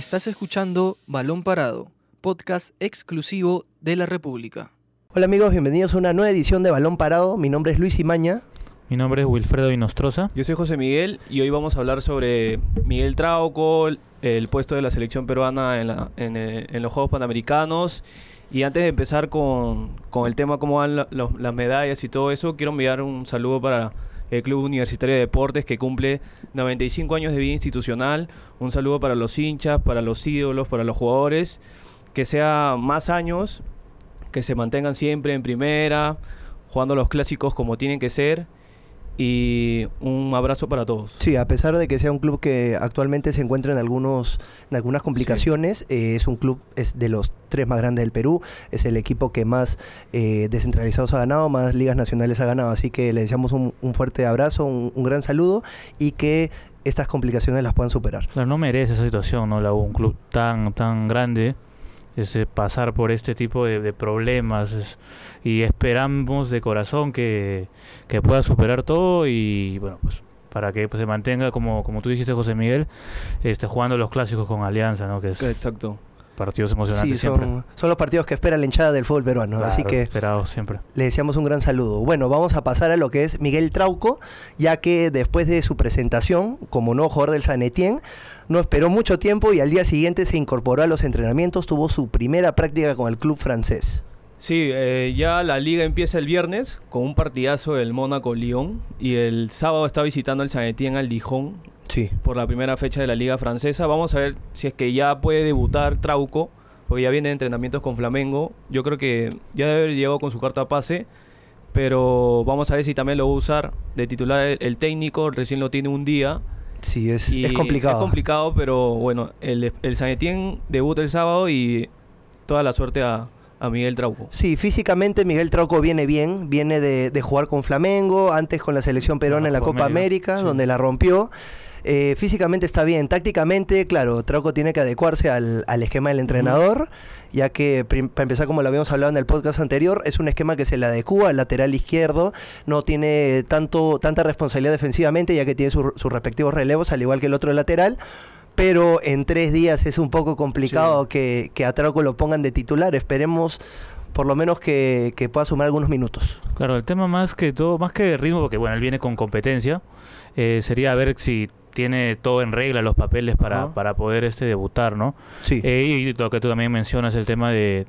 Estás escuchando Balón Parado, podcast exclusivo de la República. Hola amigos, bienvenidos a una nueva edición de Balón Parado. Mi nombre es Luis Imaña. Mi nombre es Wilfredo Inostroza. Yo soy José Miguel y hoy vamos a hablar sobre Miguel Trauco, el puesto de la selección peruana en, la- en, eh, en los Juegos Panamericanos. Y antes de empezar con, con el tema cómo van la- los- las medallas y todo eso, quiero enviar un saludo para el Club Universitario de Deportes que cumple 95 años de vida institucional. Un saludo para los hinchas, para los ídolos, para los jugadores. Que sea más años, que se mantengan siempre en primera, jugando los clásicos como tienen que ser. Y un abrazo para todos. Sí, a pesar de que sea un club que actualmente se encuentra en algunos en algunas complicaciones, eh, es un club es de los tres más grandes del Perú, es el equipo que más eh, descentralizados ha ganado, más ligas nacionales ha ganado, así que le deseamos un, un fuerte abrazo, un, un gran saludo y que estas complicaciones las puedan superar. Claro, no merece esa situación, ¿no? La U, un club tan, tan grande, este, pasar por este tipo de, problemas. es- y esperamos de corazón que, que pueda superar todo y, bueno, pues para que pues, se mantenga, como, como tú dijiste, José Miguel, este, jugando los clásicos con Alianza, ¿no? Que es Exacto. Partidos Sí, emocionantes siempre. son, son los partidos que espera la hinchada del fútbol peruano, así Claro, que esperados siempre. Le deseamos un gran saludo. Bueno, vamos a pasar a lo que es Miguel Trauco, ya que después de su presentación como nuevo jugador del San Etienne, no esperó mucho tiempo y al día siguiente se incorporó a los entrenamientos, tuvo su primera práctica con el club francés. Sí, eh, ya la liga empieza el viernes con un partidazo del Mónaco-Lyon y el sábado está visitando el San Etienne al Dijon Sí. por la primera fecha de la liga francesa. Vamos a ver si es que ya puede debutar Trauco, porque ya viene de entrenamientos con Flamengo. Yo creo que ya debe haber llegado con su carta pase, pero vamos a ver si también lo va a usar de titular el, el técnico, recién lo tiene un día. Sí, es, y es complicado. Es complicado, pero bueno, el, el San Etienne debuta el sábado y toda la suerte a, a Miguel Trauco. Sí, físicamente Miguel Trauco viene bien, viene de, de jugar con Flamengo, antes con la selección peruana en la Copa América, América, sí. donde la rompió. Eh, físicamente está bien, tácticamente, claro, Trauco tiene que adecuarse al, al esquema del entrenador, ya que, para empezar, como lo habíamos hablado en el podcast anterior, es un esquema que se le adecua al lateral izquierdo, no tiene tanto, tanta responsabilidad defensivamente, ya que tiene su- sus respectivos relevos, al igual que el otro lateral. Pero en tres días es un poco complicado Sí. que, que a Trauco lo pongan de titular. Esperemos por lo menos que, que pueda sumar algunos minutos. Claro, el tema más que todo, más que ritmo, porque bueno, él viene con competencia, eh, sería ver si tiene todo en regla, los papeles para, para poder este debutar, ¿no? Sí. Eh, y lo que tú también mencionas, el tema de,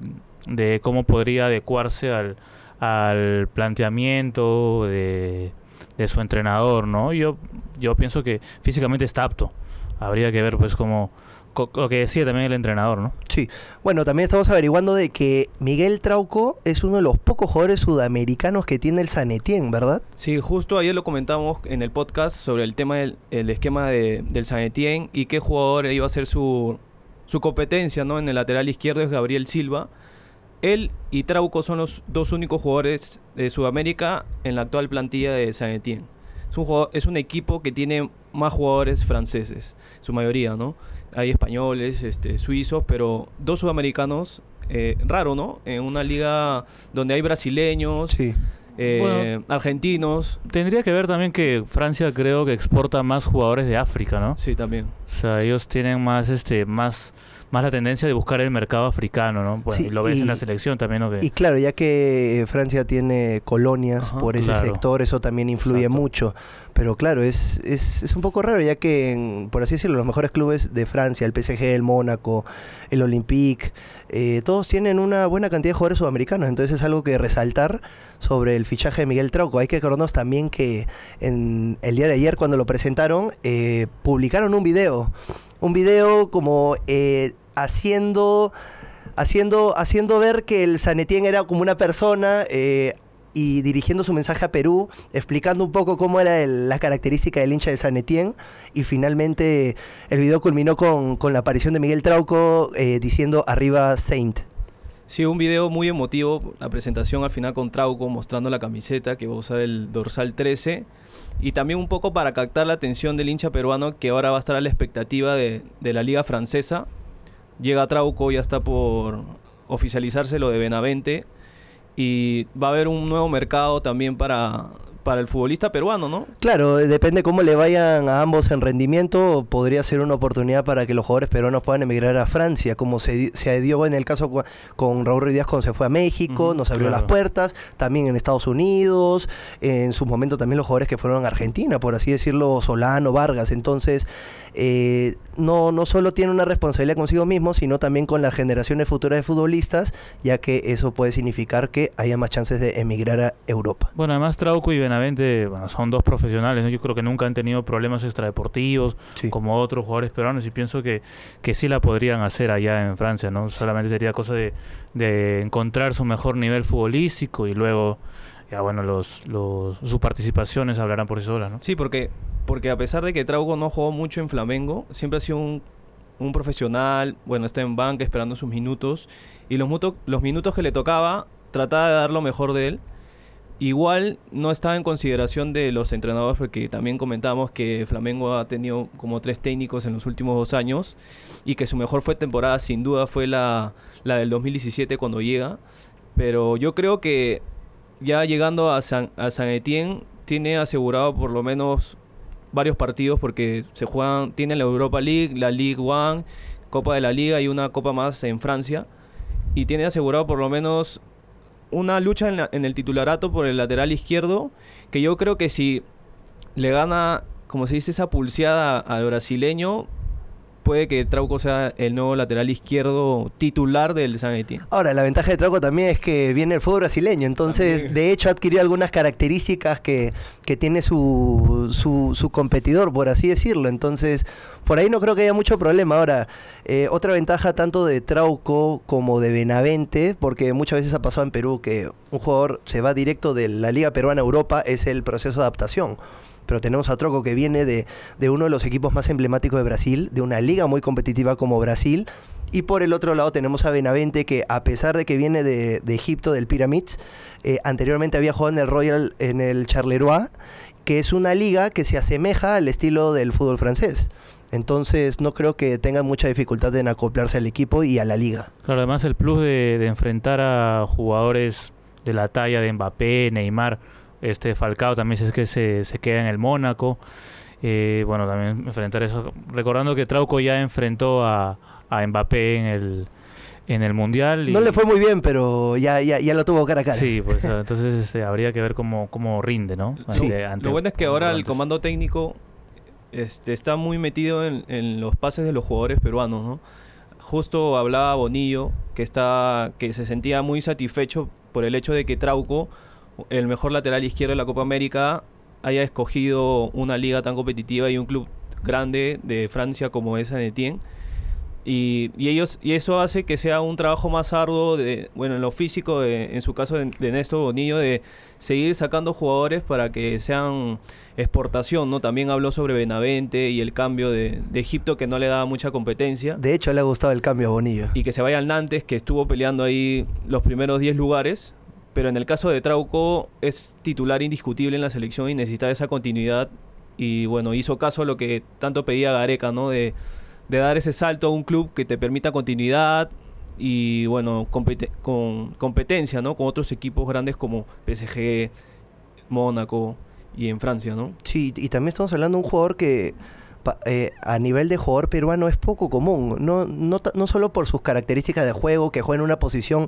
de cómo podría adecuarse al, al planteamiento de, de su entrenador, ¿no? Yo, yo pienso que físicamente está apto. Habría que ver, pues, cómo, co- lo que decía también el entrenador, ¿no? Sí. Bueno, también estamos averiguando de que Miguel Trauco es uno de los pocos jugadores sudamericanos que tiene el San Etienne, ¿verdad? Sí, justo ayer lo comentamos en el podcast sobre el tema del el esquema de- del San Etienne y qué jugador iba a ser su, su competencia ¿no? en el lateral izquierdo es Gabriel Silva. Él y Trauco son los dos únicos jugadores de Sudamérica en la actual plantilla de San Etienne. Es un, jugador- es un equipo que tiene más jugadores franceses, su mayoría, ¿no? Hay españoles, este, suizos, pero dos sudamericanos, eh, raro, ¿no? En una liga donde hay brasileños, Sí. eh, Bueno. argentinos. Tendría que ver también que Francia creo que exporta más jugadores de África, ¿no? Sí, también. O sea, ellos tienen más, este, más, más la tendencia de buscar el mercado africano, ¿no? Bueno, Sí, lo ves y- en la selección también, ¿no? Y claro, ya que Francia tiene colonias Ajá. por ese Claro. sector, eso también influye Exacto. mucho. Pero claro, es, es, es un poco raro, ya que, en- por así decirlo, los mejores clubes de Francia, el PSG, el Mónaco, el Olympique, eh, todos tienen una buena cantidad de jugadores sudamericanos. Entonces es algo que resaltar sobre el fichaje de Miguel Trauco. Hay que acordarnos también que en el día de ayer, cuando lo presentaron, eh, publicaron un video. Un video como eh, haciendo haciendo, haciendo ver que el San Etienne era como una persona eh, y dirigiendo su mensaje a Perú, explicando un poco cómo era el- la característica del hincha de San Etienne y finalmente el video culminó con, con la aparición de Miguel Trauco eh, diciendo arriba Saint. Sí, un video muy emotivo, la presentación al final con Trauco mostrando la camiseta que va a usar el dorsal 13 y también un poco para captar la atención del hincha peruano que ahora va a estar a la expectativa de, de la liga francesa. Llega Trauco, ya está por oficializarse lo de Benavente. Y va a haber un nuevo mercado también para, para el futbolista peruano, ¿no? Claro, eh, depende cómo le vayan a ambos en rendimiento, podría ser una oportunidad para que los jugadores peruanos puedan emigrar a Francia, como se, se dio en el caso con Raúl Ruiz Díaz cuando se fue a México, nos abrió claro. las puertas, también en Estados Unidos, en su momento también los jugadores que fueron a Argentina, por así decirlo, Solano, Vargas, entonces eh, no, no solo tiene una responsabilidad consigo mismo, sino también con las generaciones futuras de futbolistas, ya que eso puede significar que haya más chances de emigrar a Europa. Bueno, además Trauco y Benavente bueno, son dos profesionales, ¿no? yo creo que nunca han tenido problemas extradeportivos Sí. como otros jugadores peruanos y pienso que, que sí la podrían hacer allá en Francia, ¿no? Solamente sería cosa de, de encontrar su mejor nivel futbolístico y luego, ya bueno, los, los, sus participaciones hablarán por sí solas, ¿no? Sí, porque, porque a pesar de que Trauco no jugó mucho en Flamengo, siempre ha sido un, un profesional, bueno, está en banca esperando sus minutos, y los, muto- los minutos que le tocaba, trataba de dar lo mejor de él. Igual no estaba en consideración de los entrenadores, porque también comentamos que Flamengo ha tenido como tres técnicos en los últimos dos años, y que su mejor fue temporada sin duda fue la, la del 2017 cuando llega. Pero yo creo que ya llegando a San, a San Etienne, tiene asegurado por lo menos varios partidos porque se juegan, tiene la Europa League, la League One, Copa de la Liga y una copa más en Francia. Y tiene asegurado por lo menos una lucha en, la- en el titularato por el lateral izquierdo, que yo creo que si le gana, como se dice, esa pulseada al brasileño, puede que Trauco sea el nuevo lateral izquierdo titular del San Etienne. Ahora, la ventaja de Trauco también es que viene el fútbol brasileño, entonces También. de hecho adquirió algunas características que, que tiene su, su, su competidor, por así decirlo. Entonces, por ahí no creo que haya mucho problema. Ahora, eh, otra ventaja tanto de Trauco como de Benavente, porque muchas veces ha pasado en Perú que un jugador se va directo de la Liga Peruana a Europa, es el proceso de adaptación. Pero tenemos a Troco que viene de, de uno de los equipos más emblemáticos de Brasil, de una liga muy competitiva como Brasil, y por el otro lado tenemos a Benavente que a pesar de que viene de, de Egipto, del Pyramids, eh, anteriormente había jugado en el Royal, en el Charleroi, que es una liga que se asemeja al estilo del fútbol francés. Entonces no creo que tengan mucha dificultad en acoplarse al equipo y a la liga. Claro, además el plus de, de enfrentar a jugadores de la talla de Mbappé, Neymar, este Falcao también es que se, se queda en el Mónaco. Eh, bueno, también enfrentar eso. Recordando que Trauco ya enfrentó a, a Mbappé en el, en el Mundial. y- No le fue muy bien, pero ya, ya, ya lo tuvo cara a cara. Sí, pues entonces este, habría que ver cómo, cómo rinde, ¿no? Sí. Ante- ante- Lo bueno es que ahora el comando técnico este, está muy metido en, en los pases de los jugadores peruanos, ¿no? Justo hablaba Bonillo que está que se sentía muy satisfecho por el hecho de que Trauco, el mejor lateral izquierdo de la Copa América, haya escogido una liga tan competitiva y un club grande de Francia como es San Etienne. Y, y ellos y eso hace que sea un trabajo más arduo de bueno en lo físico de- en su caso de, de Néstor Bonillo de seguir sacando jugadores para que sean exportación no también habló sobre Benavente y el cambio de, de Egipto que no le daba mucha competencia De hecho, le ha gustado el cambio a Bonillo. y que se vaya al Nantes que estuvo peleando ahí los primeros 10 lugares pero en el caso de Trauco es titular indiscutible en la selección y necesita esa continuidad y bueno hizo caso a lo que tanto pedía Gareca no de de dar ese salto a un club que te permita continuidad y bueno, con competencia, ¿no? Con otros equipos grandes como PSG, Mónaco y en Francia, ¿no? Sí, y también estamos hablando de un jugador que eh, a nivel de jugador peruano es poco común. No, no, no solo por sus características de juego, que juega en una posición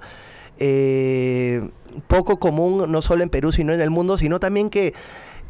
eh, poco común, no solo en Perú, sino en el mundo, sino también que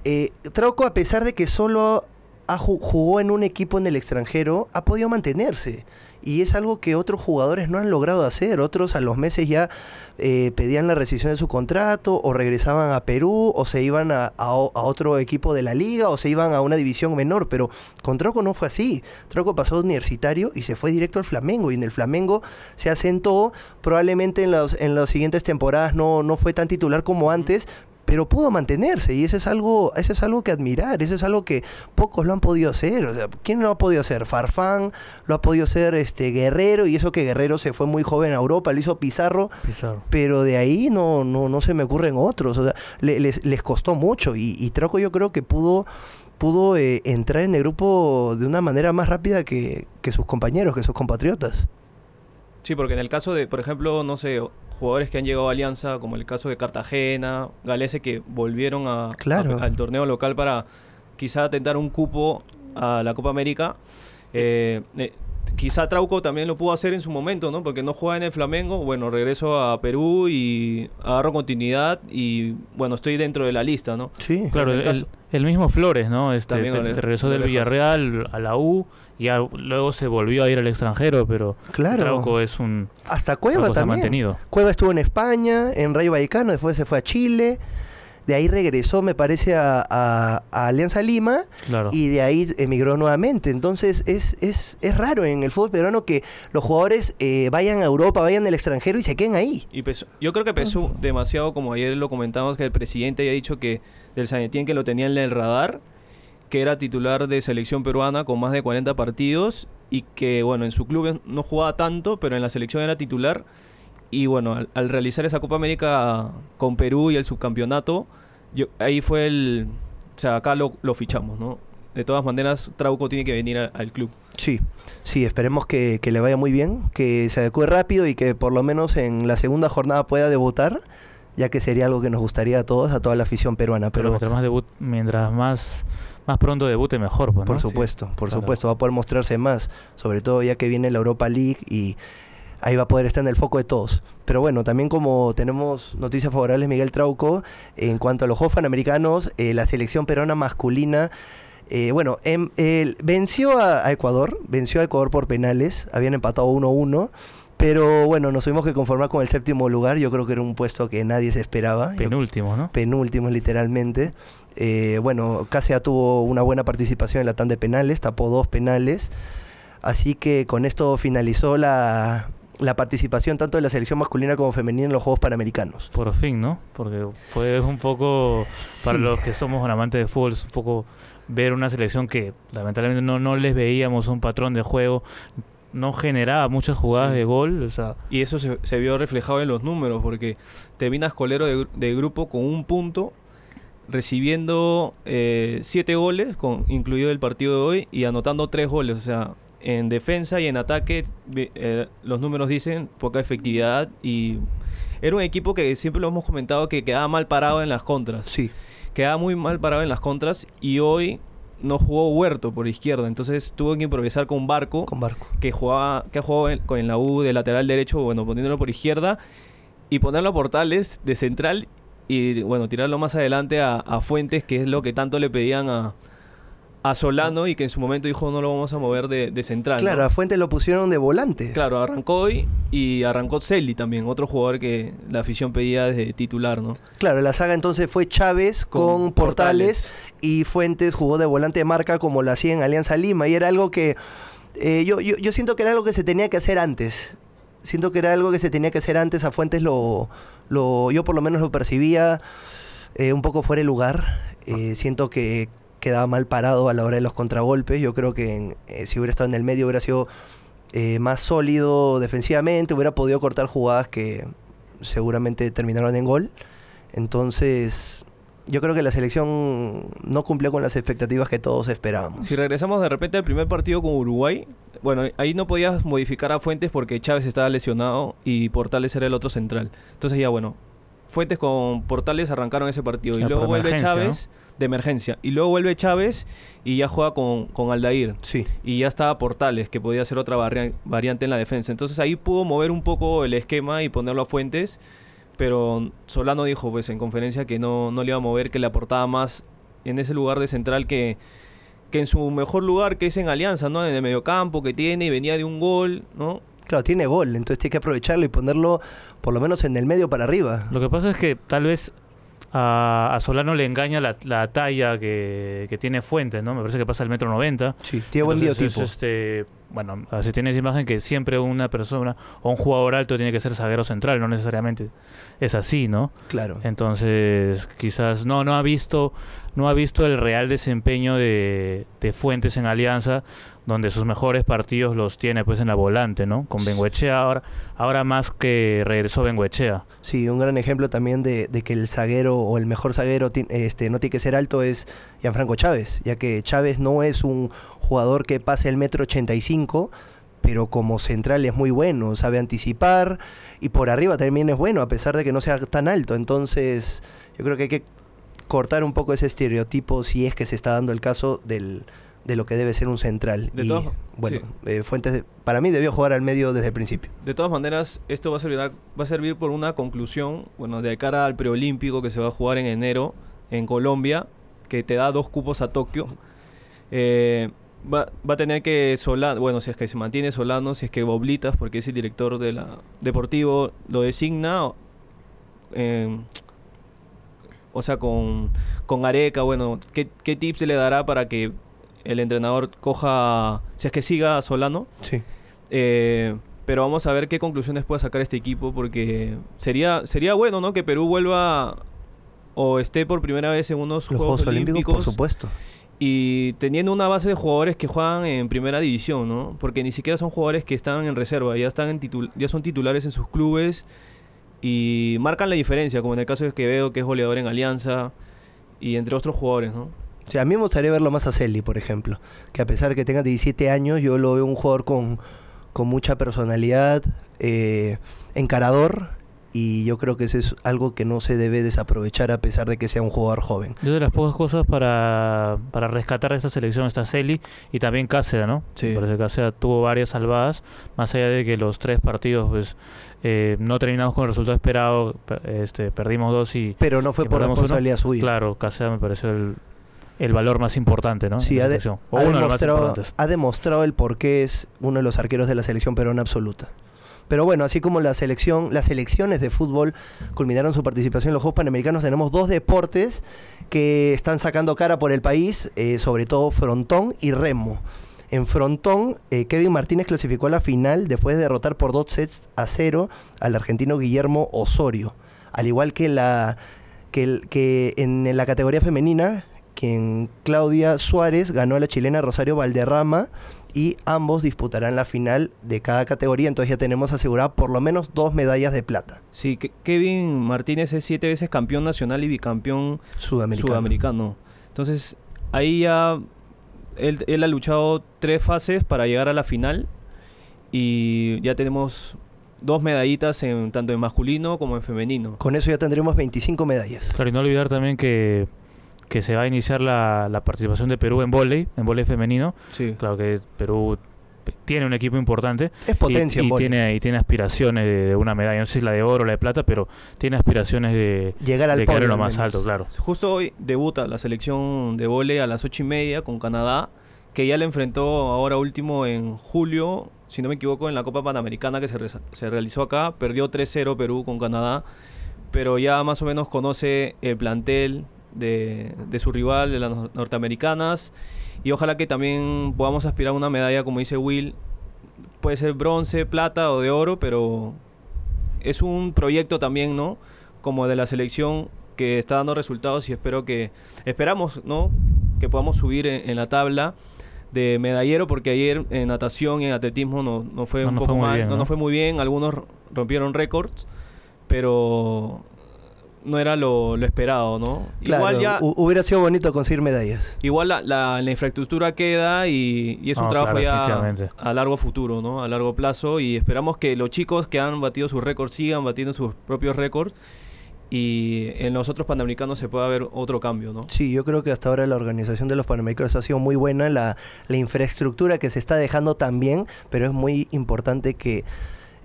eh, Trauco, a pesar de que solo ha ju- jugó en un equipo en el extranjero, ha podido mantenerse. Y es algo que otros jugadores no han logrado hacer. Otros a los meses ya eh, pedían la rescisión de su contrato o regresaban a Perú o se iban a, a otro equipo de la liga o se iban a una división menor. Pero con Troco no fue así. Troco pasó universitario y se fue directo al Flamengo. Y en el Flamengo se asentó. Probablemente en, los, en las siguientes temporadas no, no fue tan titular como antes. Pero pudo mantenerse y eso es algo, eso es algo que admirar, eso es algo que pocos lo han podido hacer. O sea, ¿Quién lo ha podido hacer? Farfán, lo ha podido hacer este Guerrero, y eso que Guerrero se fue muy joven a Europa, lo hizo Pizarro, Pizarro. pero de ahí no, no, no se me ocurren otros. O sea, le- les, les costó mucho. Y, y Troco yo creo que pudo, pudo eh, entrar en el grupo de una manera más rápida que, que sus compañeros, que sus compatriotas. Sí, porque en el caso de, por ejemplo, no sé, jugadores que han llegado a Alianza, como el caso de Cartagena, Galese, que volvieron a, Claro. a- al torneo local para quizá tentar un cupo a la Copa América. Eh, eh, quizá Trauco también lo pudo hacer en su momento, ¿no? Porque no juega en el Flamengo. Bueno, regreso a Perú y agarro continuidad y, bueno, estoy dentro de la lista, ¿no? Sí. Claro, el, el mismo Flores, ¿no? Este, También te- te regresó del. Villarreal a la U y a- luego se volvió a ir al extranjero, pero Claro. Trauco es un Hasta Cueva también. mantenido. Cueva estuvo en España, en Rayo Vallecano, después se fue a Chile. De ahí regresó, me parece, a, a- a Alianza Lima Claro. y de ahí emigró nuevamente. Entonces es, es, es raro en el fútbol peruano que los jugadores eh, vayan a Europa, vayan al extranjero y se queden ahí. Y pesó- yo creo que pesó demasiado, como ayer lo comentamos, que el presidente había dicho que del Sanetien que lo tenía en el radar, que era titular de selección peruana con más de 40 partidos y que, bueno, en su club no jugaba tanto, pero en la selección era titular. Y bueno, al, al realizar esa Copa América con Perú y el subcampeonato, yo, ahí fue el... O sea, acá lo, lo fichamos, ¿no? De todas maneras, Trauco tiene que venir a- al club. Sí, sí, esperemos que, que le vaya muy bien, que se adecue rápido y que por lo menos en la segunda jornada pueda debutar, ya que sería algo que nos gustaría a todos, a toda la afición peruana. Pero Pero, mientras más debut, mientras más más pronto debute mejor, pues, ¿no? por supuesto, por claro. supuesto, va a poder mostrarse más, sobre todo ya que viene la Europa League y ahí va a poder estar en el foco de todos. Pero bueno, también como tenemos noticias favorables, Miguel Trauco, en cuanto a los Juegos Panamericanos, eh, la selección peruana masculina, eh, bueno, em- venció a, a Ecuador, venció a Ecuador por penales, habían empatado 1-1. Pero bueno, nos tuvimos que conformar con el séptimo lugar. Yo creo que era un puesto que nadie se esperaba. Yo- Penúltimo, ¿no? penúltimos literalmente. Eh, bueno, Cáceres tuvo una buena participación en la tanda de penales, tapó dos penales. Así que con esto finalizó la, la participación tanto de la selección masculina como femenina en los Juegos Panamericanos. Por fin, ¿no? Porque fue un poco, para Sí. los que somos amantes de fútbol, es un poco ver una selección que lamentablemente no, no les veíamos un patrón de juego, no generaba muchas jugadas Sí. de gol, o sea, Y eso se, se vio reflejado en los números, porque terminas colero de, de grupo con un punto, recibiendo eh, siete goles, con, incluido el partido de hoy, y anotando tres goles. O sea, en defensa y en ataque, eh, los números dicen poca efectividad. Y era un equipo que siempre lo hemos comentado que quedaba mal parado en las contras. Sí, Quedaba muy mal parado en las contras, y hoy no jugó Huerto por izquierda. Entonces tuvo que improvisar con Barco con Barco. que jugaba que ha jugado en, con la U de lateral derecho, bueno, poniéndolo por izquierda y ponerlo a Portales de central y bueno, tirarlo más adelante a, a Fuentes, que es lo que tanto le pedían a, a Solano y que en su momento dijo no lo vamos a mover de, de central. ¿no? Claro, a Fuentes lo pusieron de volante. Claro, arrancó hoy y arrancó Celi también, otro jugador que la afición pedía desde titular, ¿no? Claro, la saga entonces fue Chávez con, Portales, y Fuentes jugó de volante de marca como lo hacía en Alianza Lima. Y era algo que eh, yo, yo, yo siento que era algo que se tenía que hacer antes. Siento que era algo que se tenía que hacer antes. A Fuentes lo, lo yo por lo menos lo percibía eh, un poco fuera de lugar. Eh, siento que quedaba mal parado a la hora de los contragolpes. Yo creo que en- eh, si hubiera estado en el medio hubiera sido eh, más sólido defensivamente, hubiera podido cortar jugadas que seguramente terminaron en gol. Entonces, yo creo que la selección no cumplió con las expectativas que todos esperábamos. Si regresamos de repente al primer partido con Uruguay, bueno, ahí no podías modificar a Fuentes porque Chávez estaba lesionado y Portales era el otro central. Entonces ya bueno, Fuentes con Portales arrancaron ese partido y Ah, luego vuelve Chávez de emergencia y luego vuelve Chávez y ya juega con, con Aldair Sí, y ya estaba Portales que podía ser otra variante en la defensa. Entonces ahí pudo mover un poco el esquema y ponerlo a Fuentes, pero Solano dijo pues en conferencia que no, no le iba a mover, que le aportaba más en ese lugar de central que, que en su mejor lugar, que es en Alianza, ¿no? En el mediocampo que tiene y venía de un gol, ¿no? claro, tiene gol, entonces tiene que aprovecharlo y ponerlo por lo menos en el medio para arriba. Lo que pasa es que tal vez a, a Solano le engaña la, la talla que, que tiene Fuentes, ¿no? Me parece que pasa el metro 90. Sí, tiene buen Entonces, biotipo. es, este, bueno, así tienes imagen que siempre una persona o un jugador alto tiene que ser zaguero central, no necesariamente es así, ¿no? Claro. Entonces, quizás no, no ha visto, no ha visto el real desempeño de, de Fuentes en Alianza, donde sus mejores partidos los tiene pues en la volante, ¿no? Con Benguechea ahora, ahora más que regresó Benguechea. Sí, un gran ejemplo también de, de que el zaguero o el mejor zaguero este, no tiene que ser alto es Gianfranco Chávez, ya que Chávez no es un jugador que pase el metro 85, pero como central es muy bueno, sabe anticipar y por arriba también es bueno, a pesar de que no sea tan alto. Entonces, yo creo que hay que cortar un poco ese estereotipo si es que se está dando el caso del, de lo que debe ser un central. De y todas- bueno, sí. eh, Fuentes, de- para mí debió jugar al medio desde el principio. De todas maneras, esto va a servir, va a servir por una conclusión, bueno, de cara al preolímpico que se va a jugar en enero en Colombia, que te da dos cupos a Tokio. Eh, va, va a tener que Solano, bueno, si es que se mantiene Solano, si es que Boblitas, porque es el director de la deportivo, lo designa, eh, o sea, con, con Areca, bueno, ¿qué, ¿qué tips se le dará para que el entrenador coja, si es que siga Solano? Sí. Eh, pero vamos a ver qué conclusiones puede sacar este equipo porque sería sería bueno, ¿no? Que Perú vuelva o esté por primera vez en unos Los Juegos, Juegos Olímpicos, por supuesto. y teniendo una base de jugadores que juegan en primera división, ¿no? Porque ni siquiera son jugadores que están en reserva, ya están en titul- ya son titulares en sus clubes y marcan la diferencia, como en el caso de Quevedo, que es goleador en Alianza y entre otros jugadores, ¿no? O sea, a mí me gustaría verlo más a Celi, por ejemplo. Que a pesar de que tenga 17 años, yo lo veo un jugador con, con mucha personalidad, eh, encarador. Y yo creo que eso es algo que no se debe desaprovechar a pesar de que sea un jugador joven. Yo de las pocas cosas para, para rescatar de esta selección está Celi y también Cáceres, ¿no? Sí. Parece que Cáceres tuvo varias salvadas, más allá de que los tres partidos pues eh, no terminamos con el resultado esperado, per- este, perdimos dos y Pero no fue por perdemos uno. responsabilidad suya. claro, Cáceres me pareció el, el valor más importante, ¿no? Sí, ha, de- selección. O ha uno de los más demostrado, ha demostrado el por qué es uno de los arqueros de la selección peruana absoluta. Pero bueno, así como la selección, las selecciones de fútbol culminaron su participación en los Juegos Panamericanos, tenemos dos deportes que están sacando cara por el país, eh, sobre todo frontón y remo. En frontón, eh, Kevin Martínez clasificó a la final después de derrotar por dos sets a cero al argentino Guillermo Osorio. Al igual que, la, que, el- que en la categoría femenina, quien Claudia Suárez ganó a la chilena Rosario Valderrama y ambos disputarán la final de cada categoría, entonces ya tenemos asegurado por lo menos dos medallas de plata Sí, que Kevin Martínez es siete veces campeón nacional y bicampeón sudamericano. sudamericano. Entonces, ahí ya él, él ha luchado tres fases para llegar a la final y ya tenemos dos medallitas en tanto en masculino como en femenino. Con eso ya tendremos 25 medallas. Claro, y no olvidar también que, que se va a iniciar la, la participación de Perú en vóley, en vóley femenino. Sí. Claro que Perú tiene un equipo importante Es potencia y, y tiene, y tiene aspiraciones de, de una medalla, no sé si la de oro o la de plata, pero tiene aspiraciones de, Llegar al de podio en lo más alto, claro. Justo hoy debuta la selección de vóley a las ocho y media con Canadá, que ya le enfrentó ahora último en julio, si no me equivoco, en la Copa Panamericana que se, re- se realizó acá. Perdió 3-0 Perú con Canadá, pero ya más o menos conoce el plantel de, de su rival, de las nor- norteamericanas, y ojalá que también podamos aspirar a una medalla, como dice Will, puede ser bronce, plata o de oro, pero es un proyecto también, ¿no? Como de la selección que está dando resultados y espero que esperamos, ¿no? Que podamos subir en, en la tabla de medallero porque ayer en natación y en atletismo no, no fue No un nos poco fue mal, bien, no, ¿no? fue muy bien, algunos rompieron récords, pero no era lo, lo esperado, ¿no? Claro, igual ya hu- hubiera sido bonito conseguir medallas. Igual la, la- la infraestructura queda y, y es un trabajo claro, ya a largo futuro, ¿no? A largo plazo y esperamos que los chicos que han batido sus récords sigan batiendo sus propios récords y en los otros panamericanos se pueda ver otro cambio, ¿no? Sí, yo creo que hasta ahora la organización de los Panamericanos ha sido muy buena, la, la infraestructura que se está dejando también, pero es muy importante que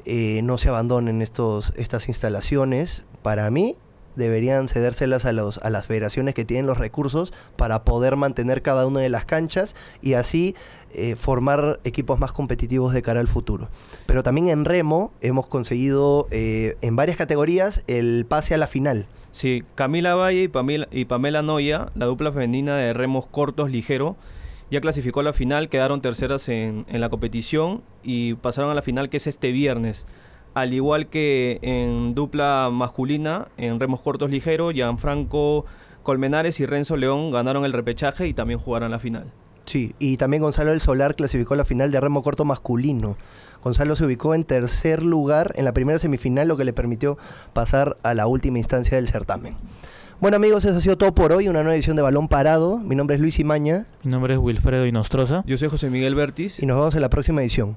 eh, no se abandonen estos, estas instalaciones. Para mí, deberían cedérselas a, los, a las federaciones que tienen los recursos para poder mantener cada una de las canchas y así eh, formar equipos más competitivos de cara al futuro. Pero también en remo hemos conseguido eh, en varias categorías el pase a la final. Sí, Camila Valle y Pamela, y Pamela Noya, la dupla femenina de remos cortos ligero, ya clasificó a la final, quedaron terceras en, en la competición y pasaron a la final que es este viernes. Al igual que en dupla masculina, en remos cortos ligero, Gianfranco Colmenares y Renzo León ganaron el repechaje y también jugarán la final. Sí, y también Gonzalo del Solar clasificó a la final de remo corto masculino. Gonzalo se ubicó en tercer lugar en la primera semifinal, lo que le permitió pasar a la última instancia del certamen. Bueno amigos, eso ha sido todo por hoy, una nueva edición de Balón Parado. Mi nombre es Luis Imaña Mi nombre es Wilfredo Inostroza. Yo soy José Miguel Bertis. y nos vemos en la próxima edición.